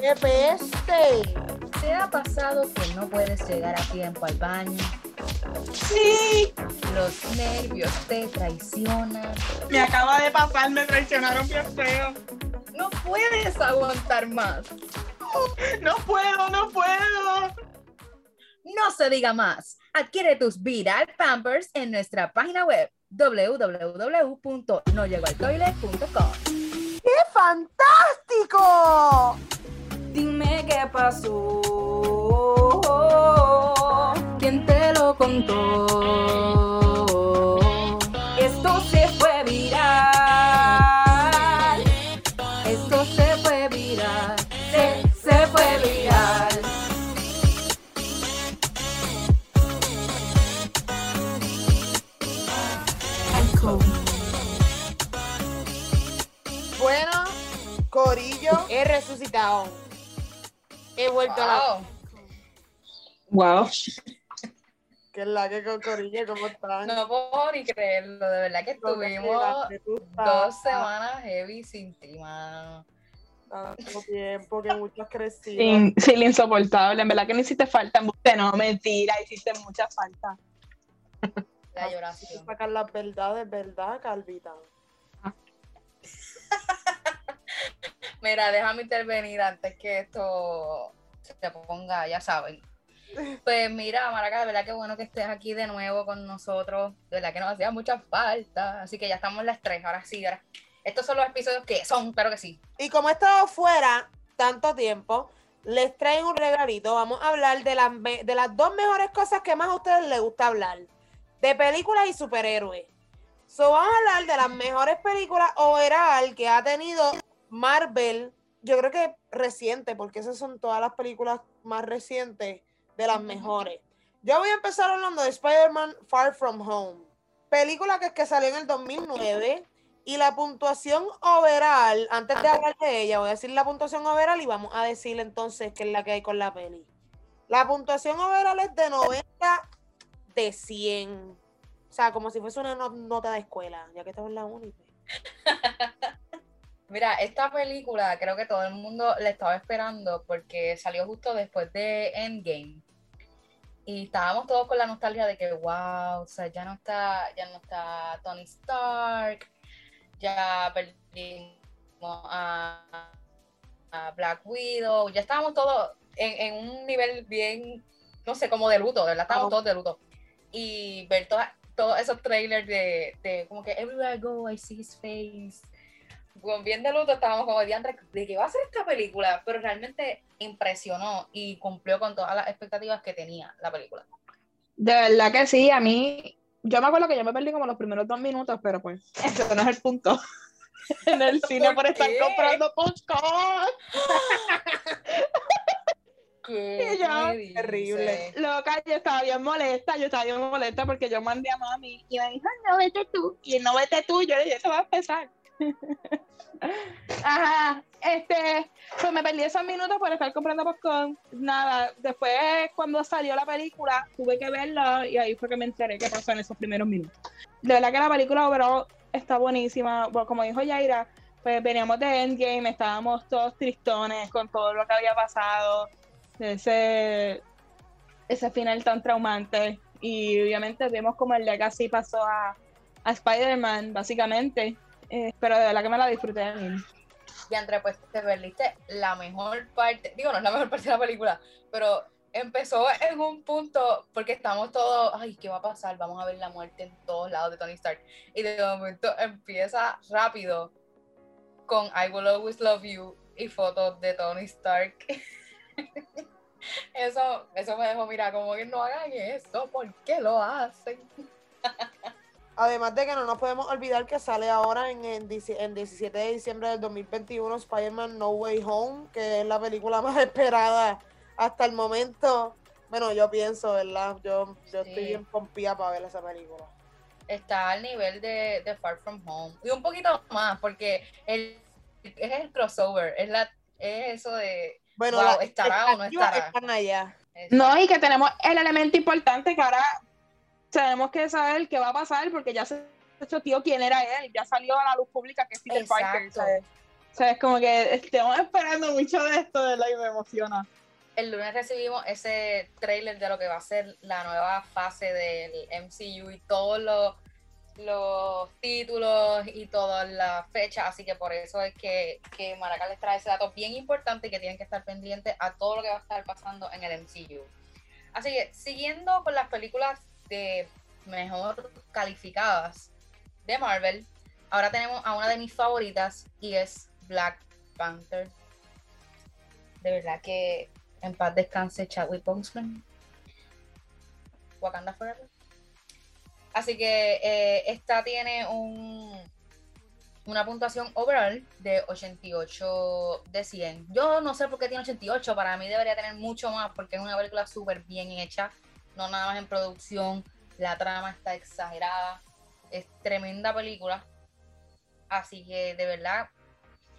qué peste! ¿Te ha pasado que no puedes llegar a tiempo al baño? Sí. Los nervios te traicionan. Me acaba de pasar, me traicionaron bien feo. No puedes aguantar más. No puedo, no puedo. No se diga más. Adquiere tus Viral Pampers en nuestra página web www.nollegoaltoilet.com. ¡Qué fantástico! Dime qué pasó. ¿Quién te lo contó? Esto se fue viral. Esto se fue viral. Se, se fue viral. Bueno, Corillo, he resucitado. He vuelto a la. Wow. Wow. ¿Qué es la que? ¿Cómo están? No puedo ni creerlo, de verdad que ¿Dónde estuvimos dos Ah, semanas heavy sin ti, mano. Tanto tiempo que mucho has crecido. Sí, sí, lo insoportable. En verdad que no hiciste falta. No, mentira, hiciste mucha falta. La lloración. que sacar las verdades, ¿verdad, Calvita? Mira, déjame intervenir antes que esto se ponga, ya saben. Pues mira, Maraca, de verdad que bueno que estés aquí de nuevo con nosotros. De verdad que nos hacía mucha falta. Así que ya estamos las tres, ahora sí. Ahora. Estos son los episodios que son, claro que sí. Y como he estado fuera tanto tiempo, les traigo un regalito. Vamos a hablar de las, de las dos mejores cosas que más a ustedes les gusta hablar. De películas y superhéroes. So, vamos a hablar de las mejores películas overall que ha tenido Marvel. Yo creo que reciente, porque esas son todas las películas más recientes de las mejores. Yo voy a empezar hablando de Spider-Man Far From Home. Película que, que salió en el 2009. Y la puntuación overall, antes de hablar de ella, voy a decir la puntuación overall y vamos a decir entonces qué es la que hay con la peli. La puntuación overall es de 90 de 100. O sea, como si fuese una no- nota de escuela, ya que estamos en la uni. Mira, esta película creo que todo el mundo la estaba esperando porque salió justo después de Endgame. Y estábamos todos con la nostalgia de que, wow, o sea, ya no está, ya no está Tony Stark, ya perdimos a, a Black Widow, ya estábamos todos en, en un nivel bien, no sé, como de luto, verdad, estábamos todos de luto. Y ver toda- todos esos trailers de, de como que everywhere I go, I see his face. Con bien de luto estábamos como de qué va a ser esta película, pero realmente impresionó y cumplió con todas las expectativas que tenía la película. De verdad que sí, a mí. Yo me acuerdo que yo me perdí como los primeros dos minutos, pero pues, ese no es el punto. en el cine ¿Por por estar comprando popcorn. ¿Qué Y yo, terrible. Loca, yo estaba bien molesta, yo estaba bien molesta porque yo mandé a mami y me dijo, no vete tú. Y no vete tú, yo le dije, eso va a empezar. Ajá, este, pues me perdí esos minutos por estar comprando popcorn. Nada, después cuando salió la película, tuve que verla y ahí fue que me enteré qué pasó en esos primeros minutos. De verdad que la película overall está buenísima. Como dijo Yaira, pues veníamos de Endgame, estábamos todos tristones con todo lo que había pasado, ese, ese final tan traumante. Y obviamente vimos como el legacy pasó a, a Spider-Man, básicamente. Eh, pero de verdad que me la disfruté de mí. Y André, pues te perdiste la mejor parte, digo, no es la mejor parte de la película, pero empezó en un punto, porque estamos todos, ay, ¿qué va a pasar? Vamos a ver la muerte en todos lados de Tony Stark. Y de momento empieza rápido con I Will Always Love You y fotos de Tony Stark. Eso, eso me dejó, mira, como que no hagan eso, ¿por qué lo hacen? Además de que no nos podemos olvidar que sale ahora en, en, en 17 de diciembre del 2021 Spider-Man No Way Home, que es la película más esperada hasta el momento. Bueno, yo pienso, ¿verdad? Yo, yo estoy bien pompía para ver esa película. está al nivel de, de Far From Home. Y un poquito más, porque el, es el crossover, es, la, es eso de... Bueno, Wow, ¿estará o no estará? están allá. No, y que tenemos el elemento importante que ahora tenemos que saber qué va a pasar porque ya se hecho, tío, ¿quién era él? Ya salió a la luz pública que es Peter Parker. Exacto. ¿sabes? O sea, es como que estamos esperando mucho de esto, de la y me emociona. El lunes recibimos ese trailer de lo que va a ser la nueva fase del MCU y todos los, los títulos y todas las fechas, así que por eso es que, que Maraca les trae ese dato bien importante y que tienen que estar pendientes a todo lo que va a estar pasando en el MCU. Así que siguiendo con las películas de mejor calificadas de Marvel, ahora tenemos a una de mis favoritas y es Black Panther. De verdad que en paz descanse Chadwick Boseman. Wakanda Forever. Así que eh, esta tiene un, una puntuación overall de 88 de 100. Yo no sé por qué tiene 88, para mí debería tener mucho más porque es una película súper bien hecha, no nada más en producción, la trama está exagerada, es tremenda película. Así que de verdad,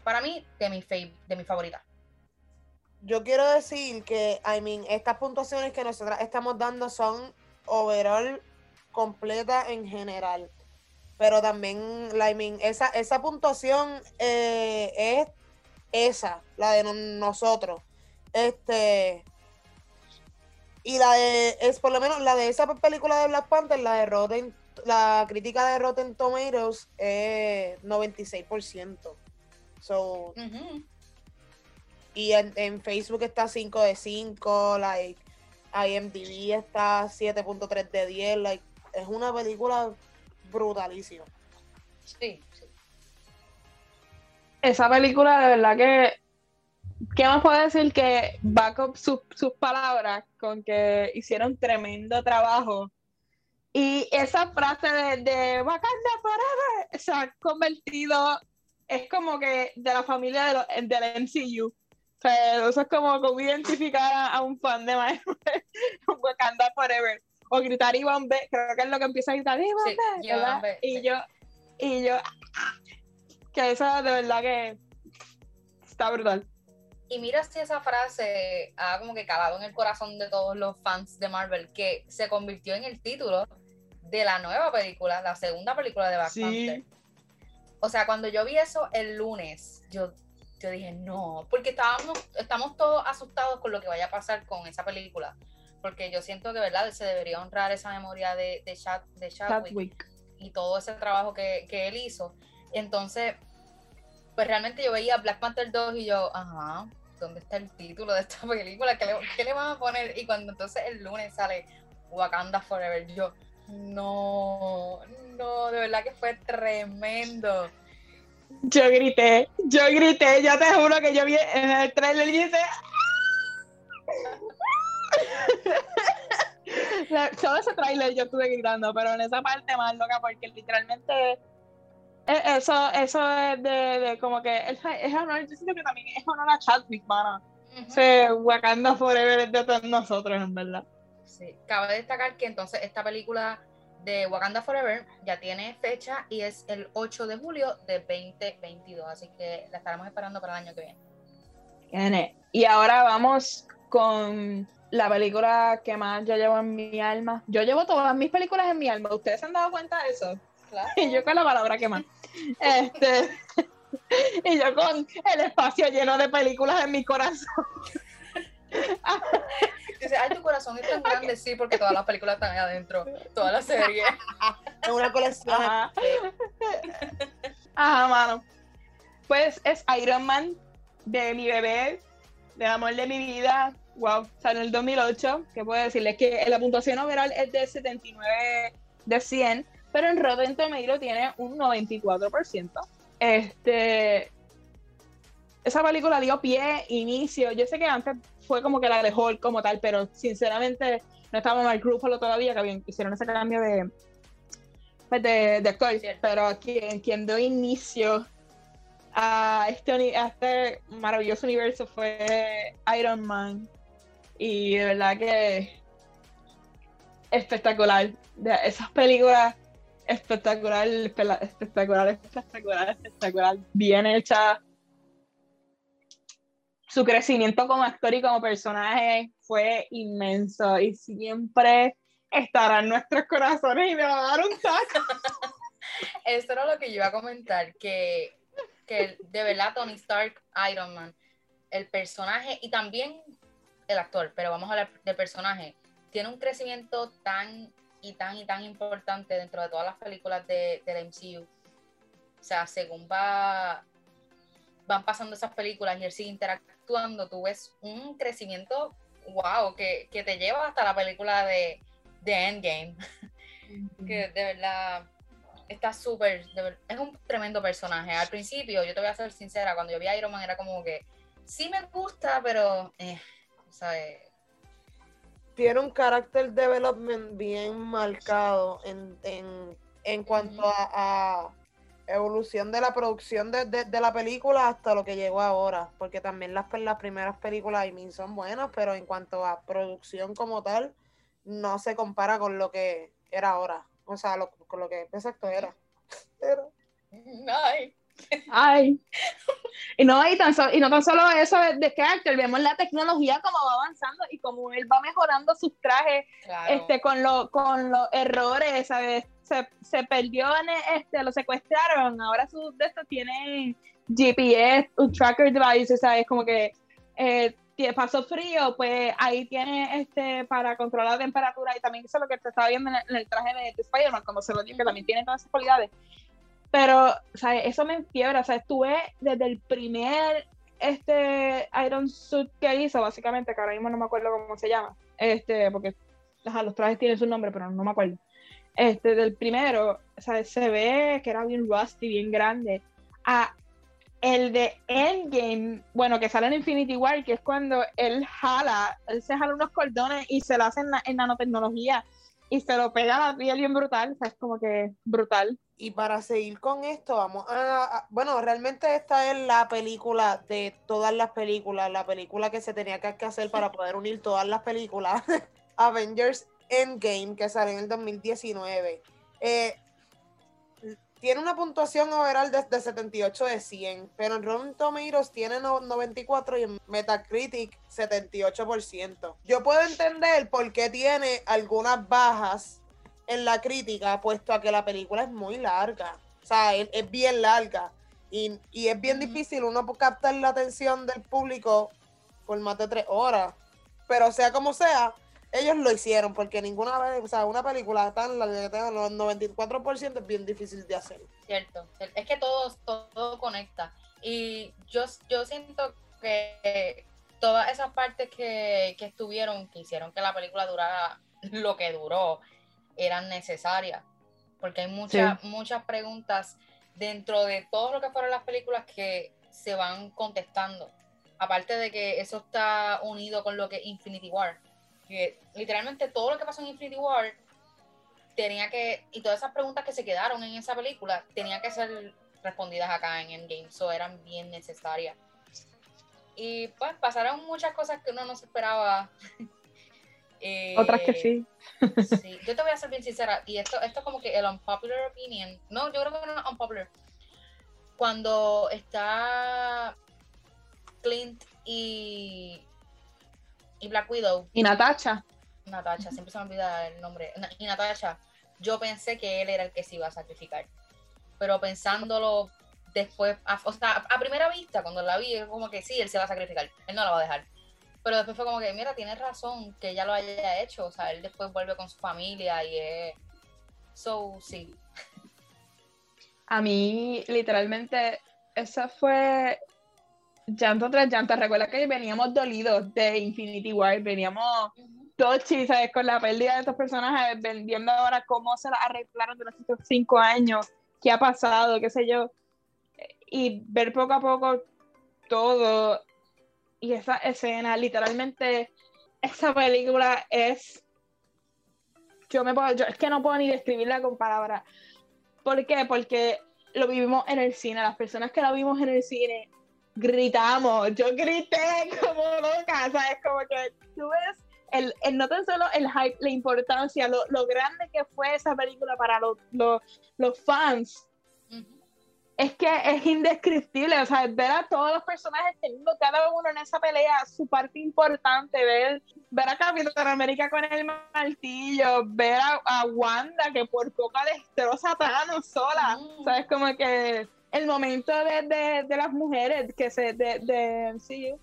para mí, de mi, de mi favorita. Yo quiero decir que, I mean, estas puntuaciones que nosotras estamos dando son overall completa en general. Pero también, I mean, esa, esa puntuación eh, es esa, la de no- nosotros. Este. Y la de, es por lo menos la de esa película de Black Panther, la de Rotten, la crítica de Rotten Tomatoes es 96%. So, Ujú. y en, en Facebook está 5 de 5, like, IMDb está 7.3 de 10, like, es una película brutalísima. Sí, sí. Esa película, de verdad que. ¿Qué más puedo decir? Que back up sus, sus palabras con que hicieron tremendo trabajo. Y esa frase de, de Wakanda Forever se ha convertido. Es como que de la familia de lo- del MCU. O sea, eso es como, como identificar a, a un fan de Marvel, Wakanda Forever. O gritar Iván B, creo que es lo que empieza a gritar Iván Sí, B, Iván Y sí. yo, y yo, que eso de verdad que está brutal. Y mira si esa frase ha como que calado en el corazón de todos los fans de Marvel, que se convirtió en el título de la nueva película, la segunda película de Black Sí. Panther. O sea, cuando yo vi eso el lunes, yo, yo dije, no, porque estábamos, estamos todos asustados con lo que vaya a pasar con esa película. Porque yo siento que, ¿verdad? Se debería honrar esa memoria de, de, Chad- de Chadwick Chadwick. y todo ese trabajo que, que él hizo. Entonces, pues realmente yo veía Black Panther 2 y yo, ajá, ¿dónde está el título de esta película? ¿Qué le, qué van a poner? Y cuando entonces el lunes sale Wakanda Forever, yo, no, no, de verdad que fue tremendo. Yo grité, yo grité, yo te juro que yo vi en el trailer y dice. La- Todo ese trailer yo estuve gritando, pero en esa parte más loca, porque literalmente eso, eso es de, de como que es, es honor, yo siento que también es honor a Chadwick, mano. Ujú. Se Wakanda Forever es de todos nosotros, en verdad. Sí, cabe destacar que entonces esta película de Wakanda Forever ya tiene fecha y es el 8 de julio de 2022, así que la estaremos esperando para el año que. Viene. Y ahora vamos con la película que más yo llevo en mi alma. Yo llevo todas mis películas en mi alma. ¿Ustedes se han dado cuenta de eso? Claro. Y yo con la palabra que más. Este, y yo con el espacio lleno de películas en mi corazón. Dice, ay, tu corazón es tan grande, sí, porque todas las películas están ahí adentro, toda la serie. Es una colección. Ajá. Ajá, mano. Pues es Iron Man de mi bebé, del amor de mi vida. Wow, salió en el 2008. ¿Qué puedo decirles? Que la puntuación overall es de 79 de 100, pero en Rotten Tomatoes tiene un 94%. Este. Esa película dio pie, inicio. Yo sé que antes fue como que la de Hulk como tal, pero sinceramente no estaba Mark Ruffalo todavía, que habían- hicieron ese cambio de, pues, de, de actor. Pero quien, quien dio inicio a este, a este maravilloso universo fue Iron Man. Y de verdad que espectacular. De esas películas espectacular, espectacular, espectacular, espectacular, bien hecha. Su crecimiento como actor y como personaje fue inmenso y siempre estará en nuestros corazones y me va a dar un taco. Eso era lo que yo iba a comentar, que, que de verdad Tony Stark, Iron Man, el personaje y también el actor, pero vamos a hablar del personaje, tiene un crecimiento tan y tan y tan importante dentro de todas las películas de, del MCU. O sea, según va, van pasando esas películas y él sigue interactuando, tú ves un crecimiento, wow, que, que te lleva hasta la película de, de Endgame. que de verdad está súper, es un tremendo personaje. Al principio, yo te voy a ser sincera, cuando yo vi a Iron Man era como que sí me gusta, pero, eh, ¿sabes? Tiene un carácter development bien marcado en, en, en cuanto a, evolución de la producción de, de, la película hasta lo que llegó ahora, porque también las, las primeras películas de mí son buenas, pero en cuanto a producción como tal, no se compara con lo que era ahora. O sea, lo, con lo que exacto era. Pero... Ay. Ay. Y no, y, tan y no tan solo eso de, de actor, vemos la tecnología como va avanzando y como él va mejorando sus trajes este, con, lo, con los errores, ¿sabes? Se, se perdió, en este, lo secuestraron, ahora sus de estos tienen GPS, un tracker device, ¿sabes? Como que eh, pasó frío, pues ahí tiene este para controlar la temperatura y también eso es lo que te estaba viendo en el, traje de, Spider-Man, como se lo digo, que también tiene todas esas cualidades. Pero, ¿sabes? Eso me enfiebra, sea, Estuve desde el primer este Iron Suit que hizo, básicamente, que ahora mismo no me acuerdo cómo se llama, este, porque los trajes tienen su nombre, pero no me acuerdo. Este, del primero, ¿sabes? Se ve que era bien rusty, bien grande. A el de Endgame, bueno, que sale en Infinity War, que es cuando él jala, él se jala unos cordones y se lo hace en, nanotecnología y se lo pega a la piel bien brutal, o sea, es como que brutal. Y para seguir con esto, vamos a, bueno, realmente esta es la película de todas las películas, la película que se tenía que hacer para poder unir todas las películas, Avengers Endgame, que sale en el 2019. Eh, tiene una puntuación overall de, 78 de 100, pero en Rotten Tomatoes tiene 94 y en Metacritic 78%. Yo puedo entender por qué tiene algunas bajas en la crítica, puesto a que la película es muy larga. O sea, es, bien larga. Y, es bien difícil uno captar la atención del público por más de tres horas. Pero sea como sea, ellos lo hicieron, porque ninguna vez, o sea, una película tan larga que tenga los 94% es bien difícil de hacer. Cierto, es que todo, todo, conecta. Y yo, yo siento que todas esas partes que, que estuvieron, que hicieron que la película durara lo que duró, eran necesarias. Porque hay muchas, muchas preguntas dentro de todo lo que fueron las películas que se van contestando. Aparte de que eso está unido con lo que Infinity War que literalmente todo lo que pasó en Infinity War tenía que, y todas esas preguntas que se quedaron en esa película, tenían que ser respondidas acá en Endgame, so eran bien necesarias. Y pues pasaron muchas cosas que uno no se esperaba. Eh, Otras que sí. sí. Yo te voy a ser bien sincera, y esto, esto es como que el unpopular opinion. No, yo creo que no es unpopular. Cuando está Clint y y Black Widow. Y Natasha. Natasha, siempre se me olvida el nombre. Y Natasha, yo pensé que él era el que se iba a sacrificar. Pero pensándolo después, a, o sea, a primera vista, cuando la vi, es como que sí, él se va a sacrificar, él no la va a dejar. Pero después fue como que, mira, tienes razón que ella lo haya hecho, o sea, él después vuelve con su familia y es... So, sí. A mí, literalmente, esa fue llanto tras llanto. Recuerda que veníamos dolidos de Infinity War, veníamos todos ¿sabes? Con la pérdida de estos personajes, viendo ahora cómo se la arreglaron durante estos cinco años, qué ha pasado, qué sé yo. Y ver poco a poco todo. Y esa escena, literalmente, esa película es. Yo me puedo, yo es que no puedo ni describirla con palabras. ¿Por qué? Porque lo vivimos en el cine, las personas que la vimos en el cine gritamos, yo grité como loca, ¿sabes? Como que tú ves el, el, no tan solo el hype, la importancia, lo, lo grande que fue esa película para los, los, los fans. Es que es indescriptible, o sea, ver a todos los personajes teniendo cada uno en esa pelea su parte importante, ver, ver a Capitán América con el martillo, ver a, Wanda que por poco destroza a Thanos sola, Mm. sabes como que el momento de, de, de las mujeres que se de, de sí,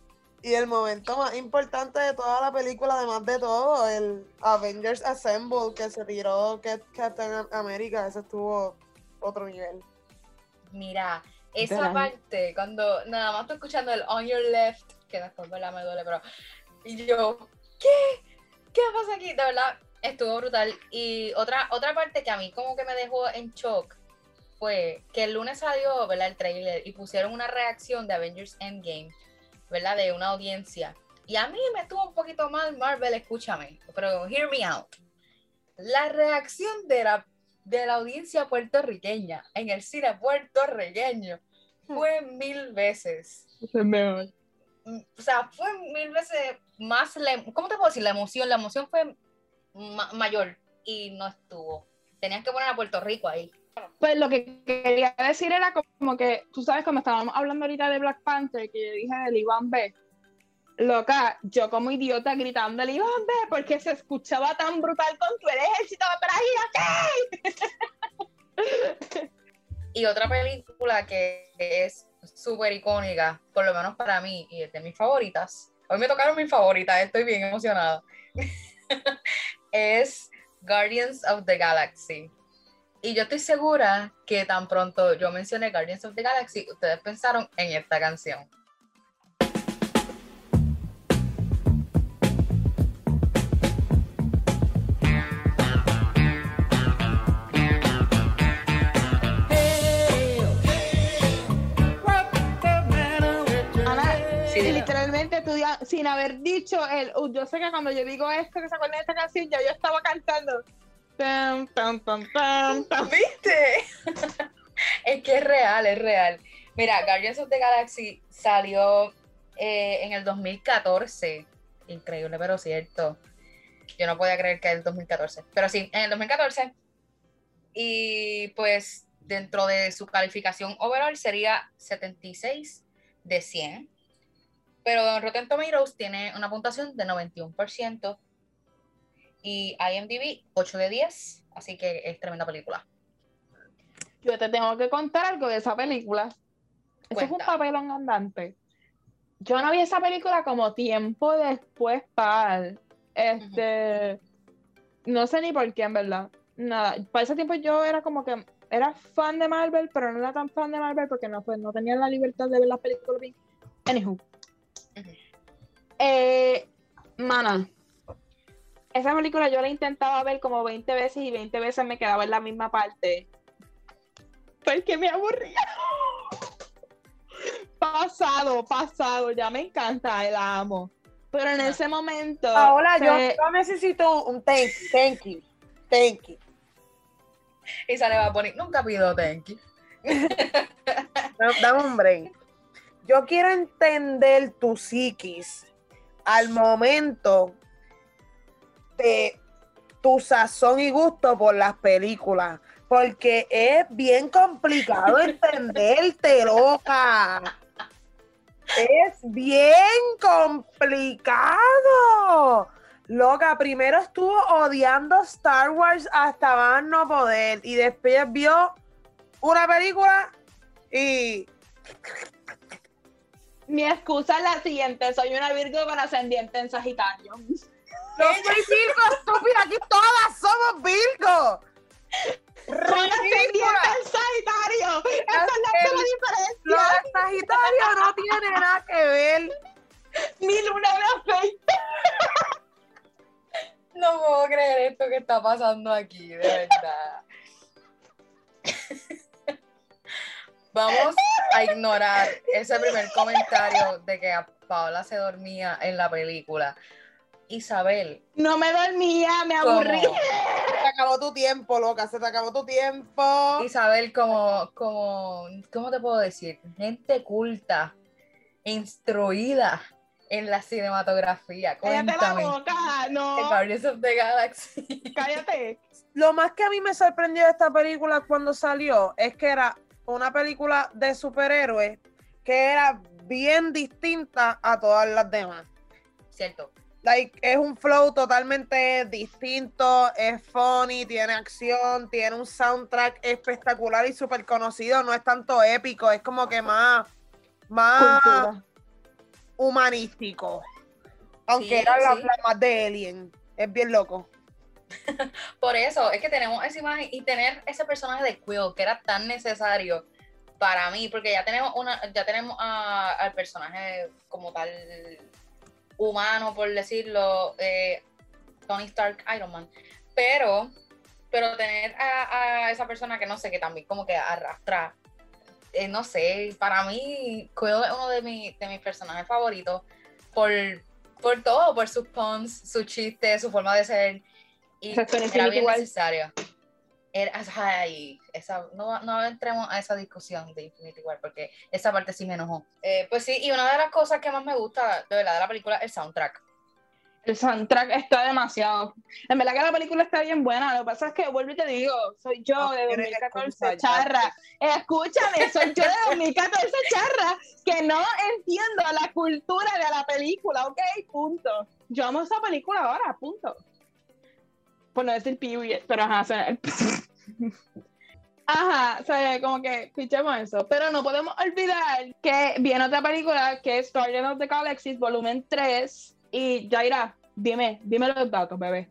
Y el momento más importante de toda la película, además de todo, el Avengers Assemble que se tiró Cap- Captain America, ese estuvo otro nivel. Mira, esa parte, cuando nada más estoy escuchando el on your left, que después ¿verdad? me duele, pero. Y yo, ¿qué? ¿Qué pasa aquí? De verdad, estuvo brutal. Y otra, otra parte que a mí como que me dejó en shock fue que el lunes salió, ¿verdad? El trailer y pusieron una reacción de Avengers Endgame, ¿verdad? De una audiencia. Y a mí me estuvo un poquito mal Marvel, escúchame, pero hear me out. La reacción de la, de la audiencia puertorriqueña en el cine puertorriqueño fue mil veces. es mejor. Mm, O sea, fue mil veces más, la- ¿cómo te puedo decir? La emoción, la emoción fue ma- mayor y no estuvo. Tenías que poner a Puerto Rico ahí. Pues lo que quería decir era como que, tú sabes, cuando estábamos hablando ahorita de Black Panther, que yo dije del Iván B, loca, yo como idiota Iván B, porque se escuchaba tan brutal con tu ejército atrás Y otra película que es súper icónica, por lo menos para mí, y es de mis favoritas. Hoy me tocaron mis favoritas, estoy bien emocionada. es Guardians of the Galaxy. Y yo estoy segura que tan pronto yo mencioné Guardians of the Galaxy, ustedes pensaron en esta canción. Sin haber dicho el, uh, yo sé que cuando yo digo esto, que se acuerdan de esta canción, ya yo estaba cantando. Tan, tan, tan. ¿Viste? es que es real, es real. Mira, Guardians of the Galaxy salió eh, en el 2014. Increíble, pero cierto. Yo no podía creer que es el 2014. Pero sí, en el 2014. Y pues dentro de su calificación overall sería 76 de 100. Pero en Rotten Tomatoes tiene una puntuación de 91%. Y IMDb 8 de 10. Así que es tremenda película. Yo te tengo que contar algo de esa película. Eso es un Cuenta. papelón andante. Yo no vi esa película como tiempo después, pal. Este. No sé ni por qué, en verdad. Nada. Para ese tiempo yo era como que. Era fan de Marvel, pero no era tan fan de Marvel porque no, pues, no tenía la libertad de ver las películas bien. Anywho. Eh, mana. Esa película yo la intentaba ver como 20 veces y 20 veces me quedaba en la misma parte. Porque me aburría. Pasado, pasado, ya me encanta, la amo. Pero en ese momento. Ahora yo, se- yo necesito un thank, thank you, thank you. Y sale va a poner, nunca pido thank you. Dame- Dame un break. Yo quiero entender tu psiquis al momento de tu sazón y gusto por las películas. Porque es bien complicado entenderte, loca. Es bien complicado. Loca, primero estuvo odiando Star Wars hasta más no poder. Y después vio una película y Mi excusa es la siguiente: soy una Virgo con ascendiente en Sagitario. No soy Virgo, estúpida, aquí todas somos Virgo. Soy ascendiente en Sagitario. Esa es la El- Lo diferencia. de Sagitario no tiene nada que ver. Mi luna me afecta. No puedo creer esto que está pasando aquí, de verdad. Vamos a ignorar ese primer comentario de que a Paola se dormía en la película. Isabel, No me dormía, me ¿cómo? aburrí. Se te acabó tu tiempo, loca, se te acabó tu tiempo. Isabel, como, como, ¿cómo te puedo decir? Gente culta, instruida en la cinematografía. Cállate la boca. The No, Guardians of the Galaxy. cállate. Lo más que a mí me sorprendió de esta película cuando salió es que era una película de superhéroes que era bien distinta a todas las demás. Cierto. Like, es un flow totalmente distinto, es funny, tiene acción, tiene un soundtrack espectacular y súper conocido, no es tanto épico, es como que más, más Cultura. humanístico. Aunque Sí, era la, sí. la más de Alien, es bien loco. Por eso, es que tenemos esa imagen y tener ese personaje de Quill que era tan necesario para mí, porque ya tenemos una, ya tenemos al personaje como tal humano, por decirlo, eh, Tony Stark, Iron Man. Pero, pero tener a, esa persona que no sé, que también como que arrastra, eh, no sé, para mí Quill es uno de, mi- de mis personajes favoritos por, por todo, por sus puns, su chiste, su forma de ser. Y Exacto, en era bien necesario. Era, ay, esa, no, no entremos a esa discusión de Infinity War porque esa parte sí me enojó. Eh, pues sí, y una de las cosas que más me gusta de verdad de la película es el soundtrack. El soundtrack está demasiado. En verdad que la película está bien buena. Lo que pasa es que, vuelvo y te digo, soy yo No de tienes 2014 excusa, ya. charra. Escúchame, soy yo de 2014 charra que no entiendo la cultura de la película, ¿ok? Punto. Yo amo esa película ahora, punto. Por no decir period, pero ajá, sea, Ajá, o sea, como que pichemos eso. Pero no podemos olvidar que viene otra película que es Guardian of the Galaxy, volumen 3. Y Jaira, dime, dime los datos, bebé.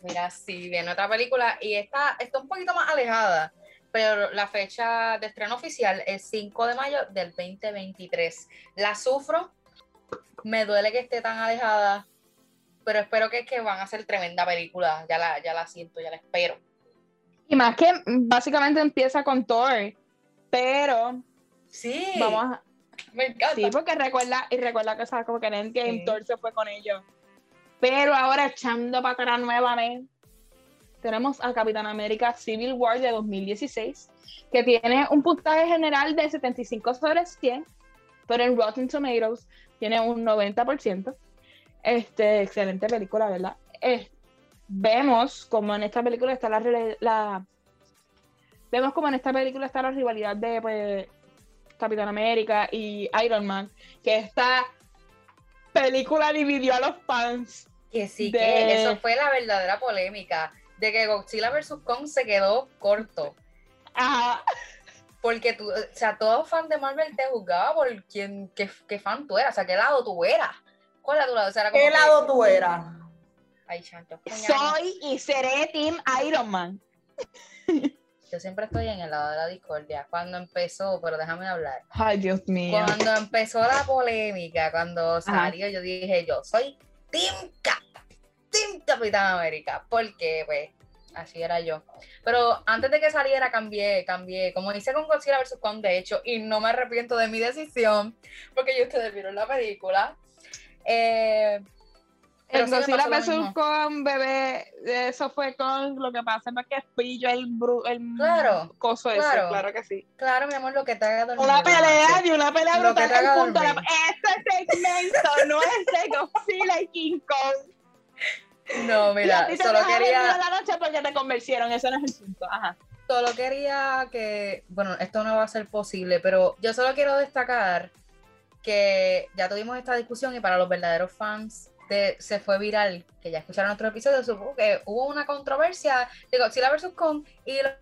Mira, sí, viene otra película y está, está un poquito más alejada, pero la fecha de estreno oficial es 5 de mayo del 2023. La sufro, me duele que esté tan alejada, pero espero que, que van a ser tremenda película. Ya la, ya la siento, ya la espero. Y más que básicamente empieza con Thor, pero Sí, vamos a... me encanta. Sí, porque recuerda, y recuerda que sabes como que en Endgame Sí. Thor se fue con ellos. Pero ahora echando para atrás nuevamente, tenemos a Capitán América Civil War de 2016, que tiene un puntaje general de 75 sobre 100, pero en Rotten Tomatoes tiene un 90%. Este, excelente película, ¿verdad? Eh, vemos como en esta película está la, la- vemos como en esta película está la rivalidad de pues, Capitán América y Iron Man, que esta película dividió a los fans. Que sí, de- que eso fue la verdadera polémica, de que Godzilla vs. Kong se quedó corto. Ajá. Porque tú, o sea, todo fan de Marvel te juzgaba por quién, qué, qué fan tú eras, o sea, qué lado tú eras. ¿Cuál era tu lado? O sea, era como ¿Qué que- lado tú eras? Ay. Soy y seré Team Iron Man. Yo siempre estoy en el lado de la discordia. Cuando empezó, pero déjame hablar. Ay, Dios mío. Cuando empezó la polémica, cuando salió, yo dije, yo soy Team Cap, Team Capitán América, porque pues así era yo. Pero antes de que saliera cambié, cambié, como hice con Godzilla vs. Kong, de hecho, y no me arrepiento de mi decisión, porque ya ustedes vieron la película. Eh, pero sí lo vs. mismo. con bebé, eso fue con lo que pasa es que pillo el, bru- el Claro, coso ese, claro. claro que sí. Claro, mi amor, lo que te haga dormir. Una pelea y una pelea Lo brutal. el punto la-. Este segmento no es de Godzilla y King Kong. No, y a mira, solo quería... la noche porque te convencieron, eso no es el punto. Ajá. solo quería que, bueno, esto no va a ser posible, pero yo solo quiero destacar que ya tuvimos esta discusión y para los verdaderos fans de Se fue viral, que ya escucharon otro episodio, supongo que hubo una controversia de Godzilla vs. Kong y los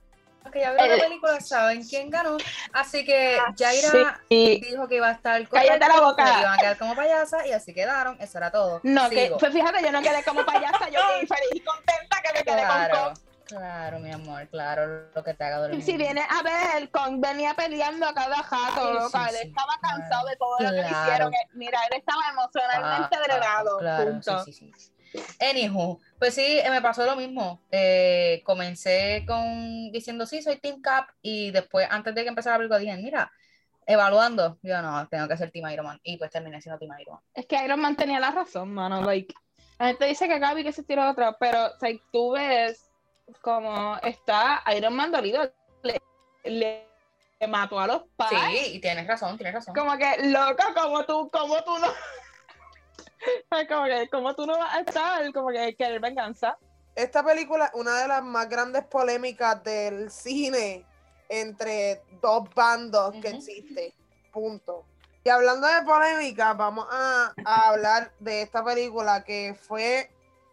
que ya vieron la Eh, película saben quién ganó, así que Jaira Sí. dijo que iba a estar Cállate la boca. que iban a quedar como payasa y así quedaron, eso era todo. No, que pues fíjate, yo no quedé como payasa, yo quedé feliz y contenta que me quedé con Claro, Kong. Claro, mi amor, claro, lo que te haga dormir. Y si vienes a ver, Kong venía peleando a cada jato, loca. sí, él sí, estaba cansado de todo lo que le hicieron. Mira, él estaba emocionalmente Ah, drenado. Claro, punto. sí, sí, sí. Anywho, pues sí, eh, me pasó lo mismo. Eh, comencé con diciendo sí, soy Team Cap y después, antes de que empezara la película, dije, mira, evaluando, yo no, tengo que ser Team Iron Man y pues terminé siendo Team Iron Man. Es que Iron Man tenía la razón, mano. Like, la gente dice que Gaby que se tiró otra, pero sea, tú ves como está Iron Man dolido. Le, le- le mató a los padres. Sí, y tienes razón, tienes razón. Como que, loco, como tú, como tú no. Como que, como tú no vas a estar, como que querer venganza. Esta película, una de las más grandes polémicas del cine, entre dos bandos que Ujú. existen. Punto. Y hablando de polémica, vamos a, a hablar de esta película que fue,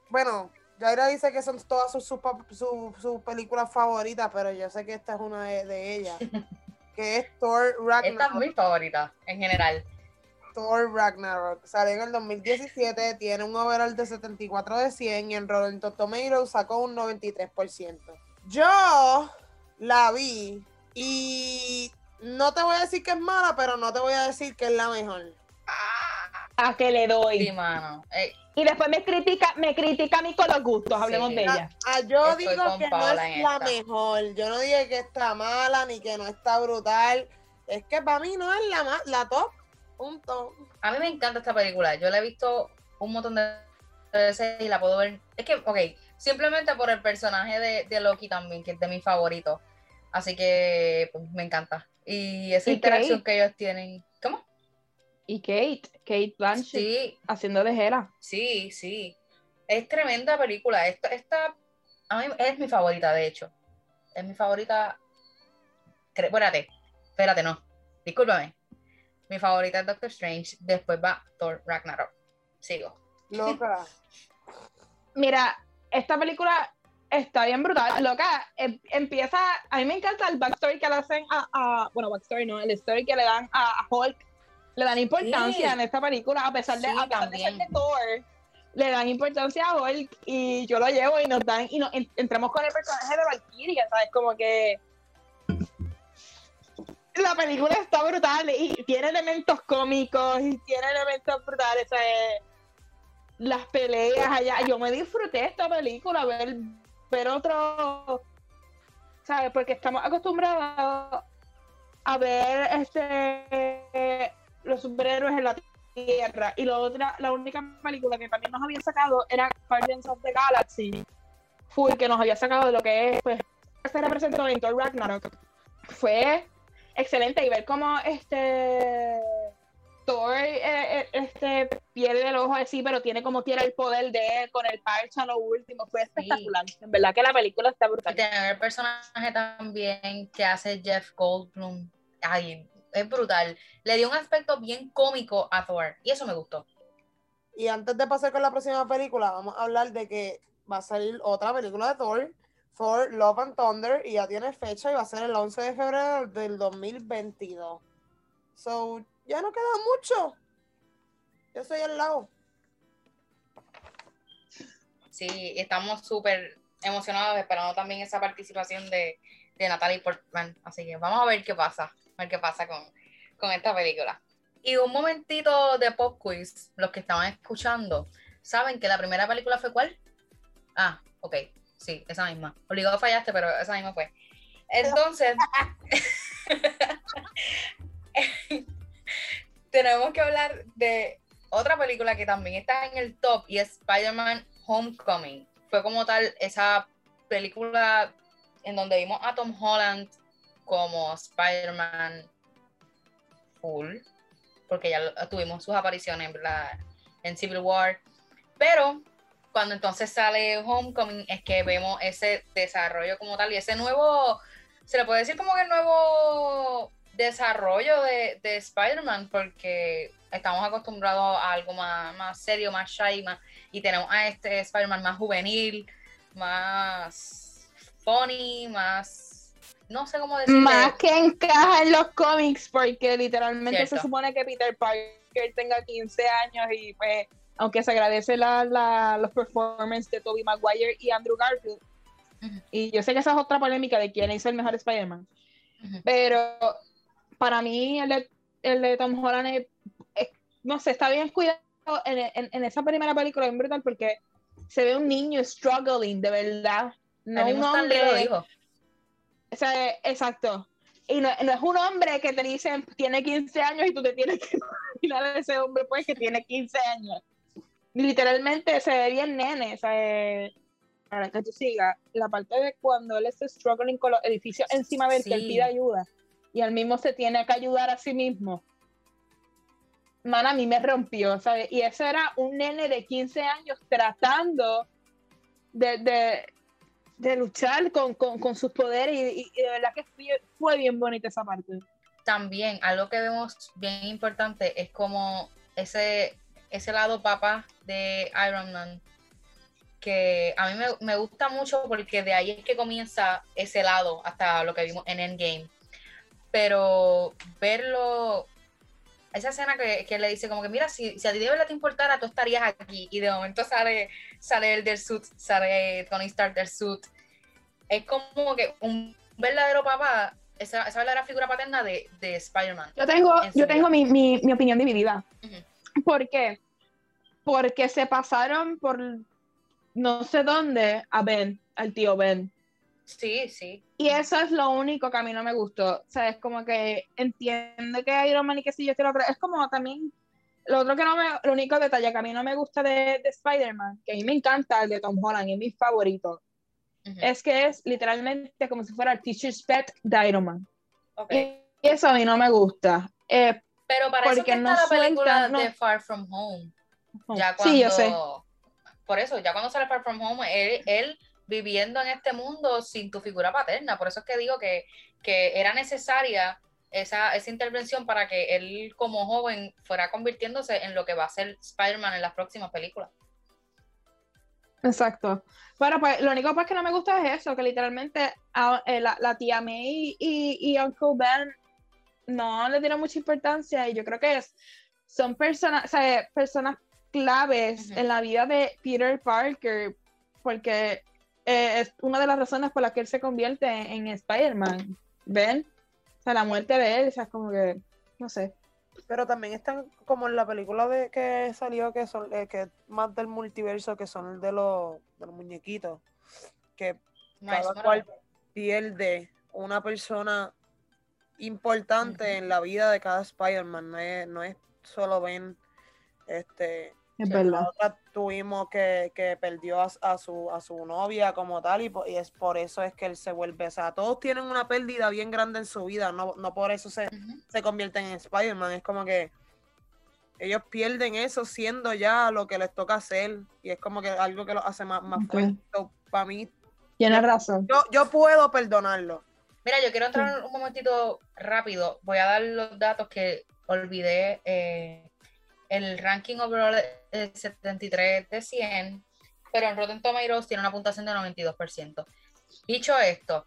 bueno, Jaira dice que son todas sus, sus, sus- sus películas favoritas, pero yo sé que esta es una de, de ellas, que es Thor Esta es Ragnarok. mi favorita, en general. Thor Ragnarok. Salió en el 2017, tiene un overall de 74 de 100 y en Rotten Tomatoes sacó un 93%. Yo la vi y no te voy a decir que es mala, pero no te voy a decir que es la mejor. A que le doy. Sí, mano. Eh, Y después me critica, me critica a mí con los gustos, hablemos Sí. de Ah, ella. ah, yo Estoy digo que no es la esta. mejor. Yo no dije que está mala ni que no está brutal. Es que para mí no es la, ma- la top. Punto. a mí me encanta esta película. Yo la he visto un montón de veces y la puedo ver. Es que, ok, simplemente por el personaje de, de Loki también, que es de mis favoritos. Así que pues, me encanta. Y esa ¿Y interacción que ellos tienen. ¿Cómo? Y Kate, Kate Blanchett, Sí, haciendo de Hera. sí, sí. Es tremenda película. Esta, esta a mí es mi favorita, de hecho. Es mi favorita. Cre- Espérate, espérate, no. Discúlpame. Mi favorita es Doctor Strange. Después va Thor Ragnarok. Sigo. Loca. Mira, esta película está bien brutal. Loca, em- empieza. A mí me encanta el backstory que le hacen a. a- bueno, backstory no, el story que le dan a, a Hulk. Le dan importancia Sí. en esta película, a pesar de, Sí, a pesar de ser de Thor. Le dan importancia a Hulk y yo lo llevo y nos dan. Y nos, en- entramos con el personaje de Valkyria, ¿sabes? Como que. La película está brutal y tiene elementos cómicos y tiene elementos brutales. ¿sabes? las peleas allá. Yo me disfruté esta película, ver, ver otro, ¿sabes? Porque estamos acostumbrados a ver este los superhéroes en la tierra. Y la otra, la única película que también nos había sacado era Guardians of the Galaxy. Full que nos había sacado de lo que es, pues, se representó en Thor Ragnarok. Fue excelente y ver cómo este Thor eh, eh, este, pierde el ojo así, pero tiene como quiera el poder de él con el parche a lo último. Fue espectacular. En verdad que la película está Y brutal. tener el personaje también que hace Jeff Goldblum. Ay, es brutal. Le dio un aspecto bien cómico a Thor. Y eso me gustó. Y antes de pasar con la próxima película, vamos a hablar de que va a salir otra película de Thor, Thor Love and Thunder, y ya tiene fecha y va a ser el 11 de febrero del 2022. So, ya no queda mucho. Yo soy al lado. Sí, estamos súper emocionados esperando también esa participación de, de Natalie Portman. Así que vamos a ver qué pasa, ver qué pasa con, con esta película. Y un momentito de pop quiz, los que estaban escuchando, ¿saben que la primera película fue cuál? Ah, ok, sí, esa misma. Obligado fallaste, pero esa misma fue. Entonces, tenemos que hablar de otra película que también está en el top y es Spider-Man Homecoming. Fue como tal esa película en donde vimos a Tom Holland como Spider-Man full, porque ya tuvimos sus apariciones en Civil War, pero cuando entonces sale Homecoming es que vemos ese desarrollo como tal y ese nuevo, se le puede decir como que el nuevo desarrollo de, de Spider-Man, porque estamos acostumbrados a algo más, más serio, más shy, más, y tenemos a este Spider-Man más juvenil, más funny, más, no sé cómo decirlo. Más que encaja en los cómics, porque literalmente Cierto. se supone que Peter Parker tenga 15 años y pues, aunque se agradece la, la- los performances de Tobey Maguire y Andrew Garfield, y yo sé que esa es otra polémica de quién es el mejor Spider-Man, pero para mí el de, el de Tom Holland es, es- no sé, está bien cuidado en, en- en esa primera película, es brutal porque se ve un niño struggling, de verdad, no un hombre dijo. O sea, exacto. Y no, no es un hombre que te dicen tiene 15 años y tú te tienes que imaginar a ese hombre pues que tiene 15 años. Literalmente se ve bien nene, o sea, eh, para que tú sigas, la parte de cuando él está struggling con los edificios encima de él, que él Sí. pide ayuda y al mismo se tiene que ayudar a sí mismo. Man, a mí me rompió, ¿sabes? Y ese era un nene de 15 años tratando de, de de luchar con, con, con sus poderes y, de verdad que fue, fue bien bonita esa parte. También algo que vemos bien importante es como ese, ese lado papá de Iron Man que a mí me, me, gusta mucho porque de ahí es que comienza ese lado hasta lo que vimos en Endgame. Pero verlo, esa escena que, que le dice como que mira, si, si a ti de verdad te importara, tú estarías aquí. Y de momento sale, sale el del suit, sale Tony Stark del suit. Es como que un verdadero papá, esa, esa verdadera figura paterna de, de Spider-Man. Yo tengo, yo tengo mi, mi, mi, opinión dividida. Uh -huh. ¿Por qué? Porque se pasaron por no sé dónde a Ben, al tío Ben. Sí, sí. Y eso es lo único que a mí no me gustó. O sea, es como que entiendo que Iron Man y que sí, yo estoy otro. Es como también lo otro que no me, lo único detalle que a mí no me gusta de, de Spider-Man, que a mí me encanta el de Tom Holland, es mi favorito, uh -huh. es que es literalmente como si fuera el teacher's pet de Iron Man. Okay. Y eso a mí no me gusta. Eh, Pero para eso que está no la película no. de Far From Home. Ya cuando, sí, yo sé. Por eso, ya cuando sale Far From Home, él, él viviendo en este mundo sin tu figura paterna. Por eso es que digo que, que era necesaria esa, esa, intervención para que él como joven fuera convirtiéndose en lo que va a ser Spider-Man en las próximas películas. Exacto. Bueno, pues lo único pues, que no me gusta es eso, que literalmente a, eh, la, la, tía May y, y, Uncle Ben no le dieron mucha importancia y yo creo que es, son personas, o sea, personas claves uh -huh. en la vida de Peter Parker porque eh, es una de las razones por las que él se convierte en, en Spider-Man. ¿Ven? O sea, la muerte de él, o sea, es como que, no sé. Pero también están como en la película de que salió, que son eh, que más del multiverso, que son de los, de los muñequitos, que no, cada cual pierde una persona importante uh -huh. en la vida de cada Spider-Man, no es, no es solo Ben, este, es verdad. Otra tuvimos que, que perdió a, a, su, a su novia como tal y, y, es por eso es que él se vuelve, o sea, todos tienen una pérdida bien grande en su vida, no, no por eso se, uh -huh. se convierten en Spider-Man, es como que ellos pierden eso siendo ya lo que les toca hacer y es como que algo que los hace más, más okay. fuerte. Para mí, tienes razón. Yo, yo puedo perdonarlo. Mira, yo quiero entrar un momentito rápido, voy a dar los datos que olvidé. Eh, el ranking overall es 73 de 100, pero en Rotten Tomatoes tiene una puntuación de 92%. Dicho esto,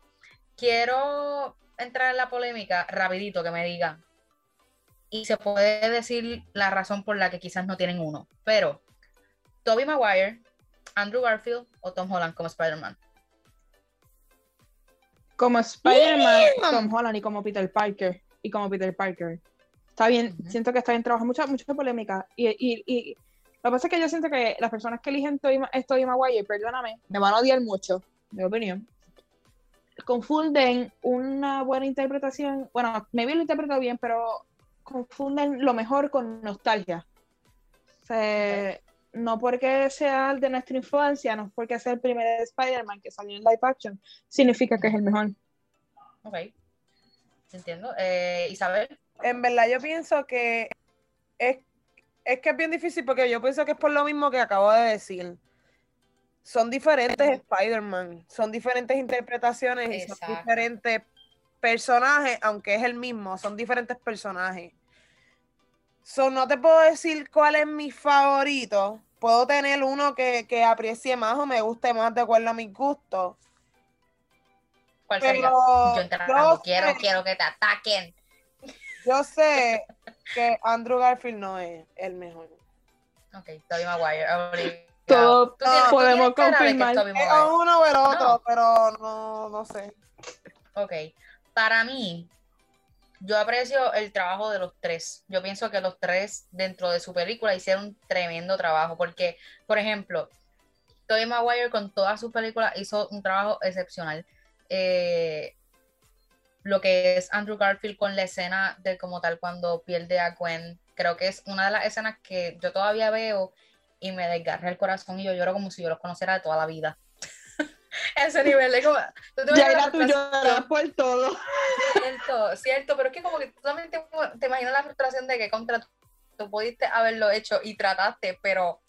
quiero entrar en la polémica rapidito, que me digan. Y se puede decir la razón por la que quizás no tienen uno. Pero, Tobey Maguire, Andrew Garfield o Tom Holland como Spider-Man. Como Spider-Man, Tom Holland y como Peter Parker. Y como Peter Parker está bien, uh -huh. siento que está bien trabajado, mucha, mucha polémica. Y, y, y, lo que pasa es que yo siento que las personas que eligen Tobey Maguire, perdóname, me van a odiar mucho, mi opinión, confunden una buena interpretación, bueno, maybe lo interpreto bien, pero confunden lo mejor con nostalgia. No porque sea de nuestra infancia, no porque sea el primer Spider-Man que salió en live action, significa que es el mejor. Ok, entiendo. Eh, Isabel en verdad yo pienso que es, es que es bien difícil porque yo pienso que es por lo mismo que acabo de decir. Son diferentes Spider-Man, son diferentes interpretaciones Exacto. y son diferentes personajes, aunque es el mismo, son diferentes personajes. So, no te puedo decir cuál es mi favorito. Puedo tener uno que, que aprecie más o me guste más de acuerdo a mis gustos. ¿Cuál sería? Yo entrando, quiero, sé. quiero que te ataquen. Yo sé que Andrew Garfield no es el mejor. Ok, Tobey Maguire. Todo podemos confirmar. Es uno o el otro, no. pero no, no sé. Ok, para mí, yo aprecio el trabajo de los tres. Yo pienso que los tres dentro de su película hicieron un tremendo trabajo, porque, por ejemplo, Tobey Maguire con todas sus películas hizo un trabajo excepcional. Eh, lo que es Andrew Garfield con la escena de como tal cuando pierde a Gwen. Creo que es una de las escenas que yo todavía veo y me desgarra el corazón y yo lloro como si yo los conociera de toda la vida. Ese nivel de como... ya era tú llorar por todo. Cierto, cierto, pero es que como que tú también te, te imaginas la frustración de que contra tú pudiste haberlo hecho y trataste, pero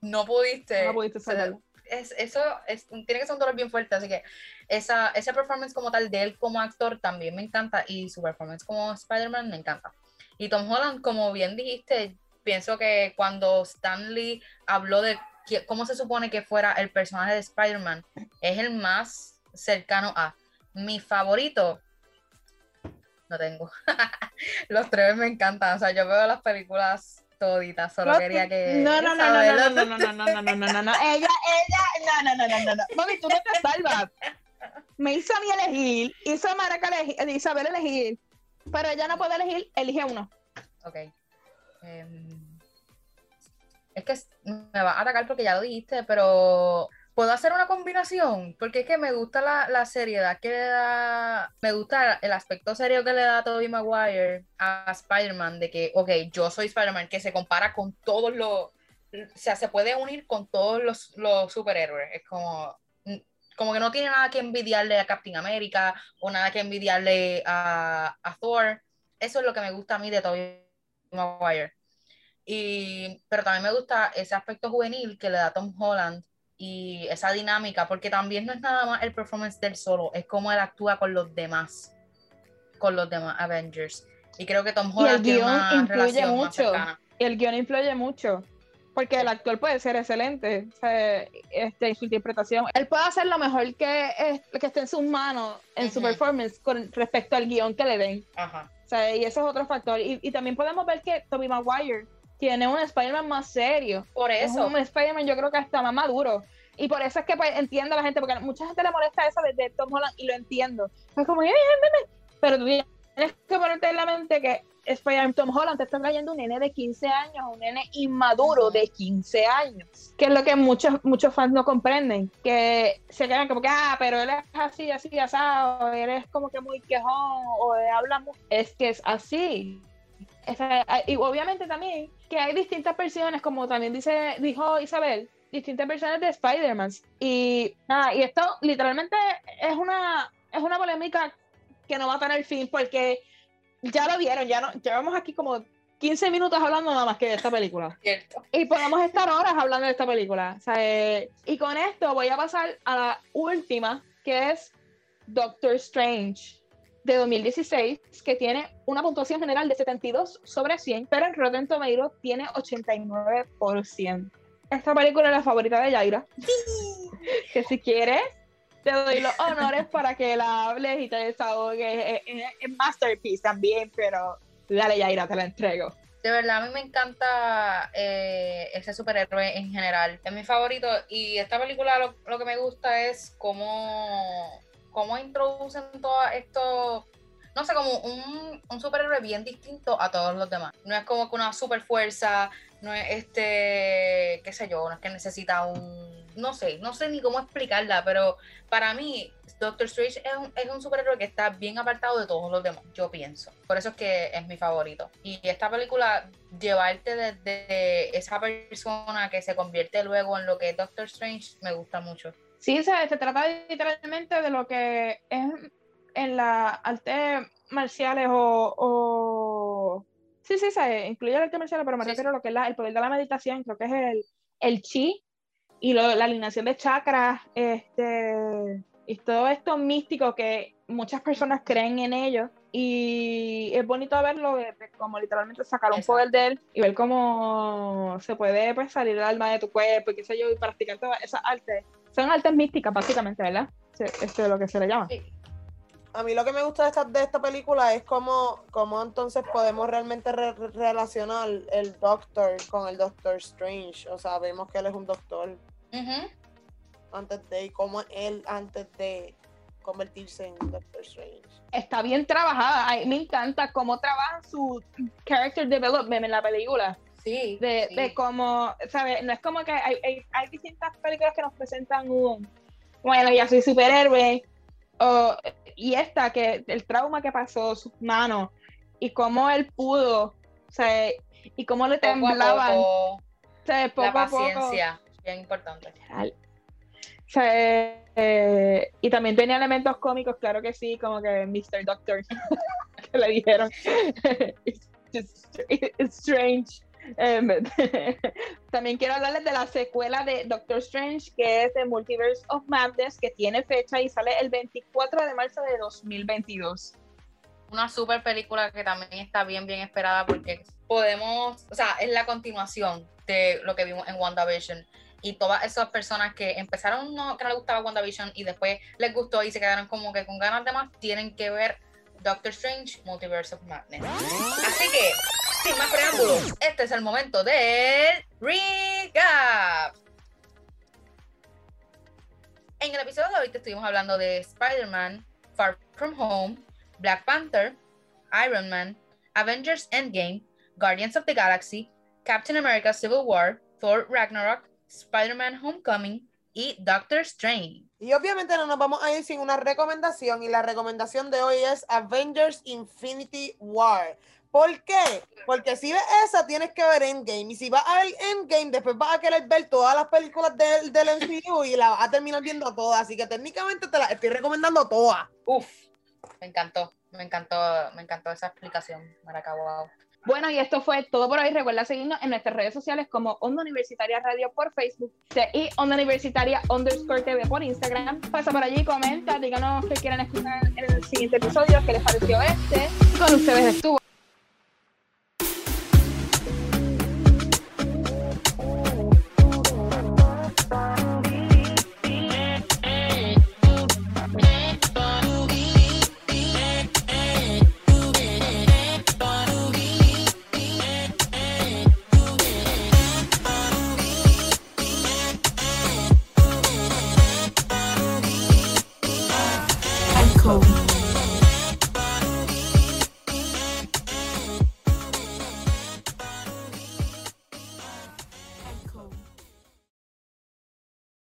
no pudiste. No pudiste hacerlo. Es, eso es, tiene que ser un dolor bien fuerte, así que esa, ese performance como tal de él como actor también me encanta y su performance como Spider-Man me encanta. Y Tom Holland, como bien dijiste, pienso que cuando Stanley habló de cómo se supone que fuera el personaje de Spider-Man, es el más cercano a mi favorito. No tengo. Los tres me encantan. O sea, yo veo las películas toditas, solo quería que. No, no, no, no, no, no, no, no, no, no, no, no, no, ella, ella, no, no, no, no, no, no. Mami, tú no te salvas. Me hizo a mí elegir, hizo a Maraca elegir, Isabel elegir, pero ella no puede elegir, elige uno. Ok. es que me va a atacar porque ya lo dijiste, pero puedo hacer una combinación, porque es que me gusta la, la, seriedad que le da, me gusta el aspecto serio que le da Tobey Maguire a Spider-Man, de que, ok, yo soy Spider-Man, que se compara con todos los, o sea, se puede unir con todos los, los superhéroes, es como, como que no tiene nada que envidiarle a Captain America o nada que envidiarle a, a Thor, eso es lo que me gusta a mí de Tobey Maguire. Y, pero también me gusta ese aspecto juvenil que le da Tom Holland y esa dinámica, porque también no es nada más el performance del solo, es como él actúa con los demás, con los demás Avengers. Y creo que Tom Holland y el guion influye mucho. Y el guion influye mucho, porque el actor puede ser excelente, este, en su interpretación. Él puede hacer lo mejor que, que esté en sus manos, en su performance, con respecto al guion que le den. Ajá. O sea, y eso es otro factor. Y, y también podemos ver que Tobey Maguire tiene un Spider-Man más serio. Por eso. un Spider-Man yo creo que hasta más maduro. Y por eso es que pues, entiendo a la gente, porque mucha gente le molesta eso de, Tom Holland y lo entiendo. Es como, pero tú tienes que ponerte en la mente que Spider-Man Tom Holland te está trayendo un nene de 15 años, un nene inmaduro de 15 años, que es lo que muchos muchos fans no comprenden, que se quedan como que, ah, pero él es así, así, asado, él es como que muy quejón, o habla mucho. Es que es así. Y obviamente también que hay distintas versiones, como también dice, dijo Isabel, distintas versiones de Spider-Man. Y nada, y esto literalmente es una, es una polémica que no va a tener fin porque ya lo vieron, ya no, llevamos aquí como 15 minutos hablando nada más que de esta película. Cierto. Y podemos estar horas hablando de esta película. O sea, eh, y con esto voy a pasar a la última, que es Doctor Strange de 2016, que tiene una puntuación general de 72 sobre 100, pero en Rotten Tomatoes tiene 89%. Esta película es la favorita de Yaira. que si quieres, te doy los honores para que la hables y te desahogues. Es, masterpiece también, pero dale, Yaira, te la entrego. De verdad, a mí me encanta eh, ese superhéroe en general. Es mi favorito. Y esta película lo, lo que me gusta es cómo cómo introducen todo esto, no sé, como un, un, superhéroe bien distinto a todos los demás. No es como que una super fuerza, no es este, qué sé yo, no es que necesita un, no sé, no sé ni cómo explicarla, pero para mí Doctor Strange es un, es un superhéroe que está bien apartado de todos los demás, yo pienso. Por eso es que es mi favorito. Y esta película, llevarte desde esa persona que se convierte luego en lo que es Doctor Strange, me gusta mucho. Sí, se, se trata literalmente de lo que es en las artes marciales o, o... Sí, sí, se incluye el arte marcial, pero me refiero a lo que es el poder de la meditación, creo que es el, el chi y la alineación de chakras, este, y todo esto místico que muchas personas creen en ellos. Y es bonito verlo, como literalmente sacar un poder de él y ver cómo se puede pues, salir el alma de tu cuerpo y qué sé yo, y practicar todas esas artes son artes místicas, básicamente, ¿verdad? Esto es lo que se le llama. A mí lo que me gusta de esta, de esta película es cómo, cómo entonces podemos realmente relacionar el Doctor con el Doctor Strange. O sea, vemos que él es un doctor. Antes de, y cómo él antes de convertirse en Doctor Strange. Está bien trabajada. Me encanta cómo trabaja su character development en la película. Sí. De, de cómo, ¿sabes? No es como que hay, hay, distintas películas que nos presentan un, bueno, ya soy superhéroe, o, y esta, que el trauma que pasó, sus manos, y cómo él pudo, sea, y cómo le temblaban. Poco, sea, poco la paciencia, a poco. bien importante. O sea, eh, y también tenía elementos cómicos, claro que sí, como que Mr. Doctor, que le dijeron, it's, it's strange también quiero hablarles de la secuela de Doctor Strange, que es The Multiverse of Madness, que tiene fecha y sale el 24 de marzo de 2022. Una super película que también está bien, bien esperada porque podemos, o sea, es la continuación de lo que vimos en WandaVision. Y todas esas personas que empezaron no, que no les gustaba WandaVision y después les gustó y se quedaron como que con ganas de más, tienen que ver Doctor Strange Multiverse of Madness. Así que, sin más preámbulos, este es el momento del recap. En el episodio de hoy te estuvimos hablando de Spider-Man, Far From Home, Black Panther, Iron Man, Avengers Endgame, Guardians of the Galaxy, Captain America Civil War, Thor Ragnarok, Spider-Man Homecoming y Doctor Strange. Y obviamente no nos vamos a ir sin una recomendación y la recomendación de hoy es Avengers Infinity War. ¿Por qué? Porque si ves esa tienes que ver Endgame y si vas a ver Endgame después vas a querer ver todas las películas del, del MCU y la vas a terminar viendo todas, así que técnicamente te las estoy recomendando todas. Uf, me encantó, me encantó, me encantó esa explicación, Maraca, wow. Bueno, y esto fue todo por hoy. Recuerda seguirnos en nuestras redes sociales como Onda Universitaria Radio por Facebook y Onda Universitaria underscore TV por Instagram. Pasa por allí, comenta, díganos qué quieren escuchar en el siguiente episodio, qué les pareció este. Con ustedes estuvo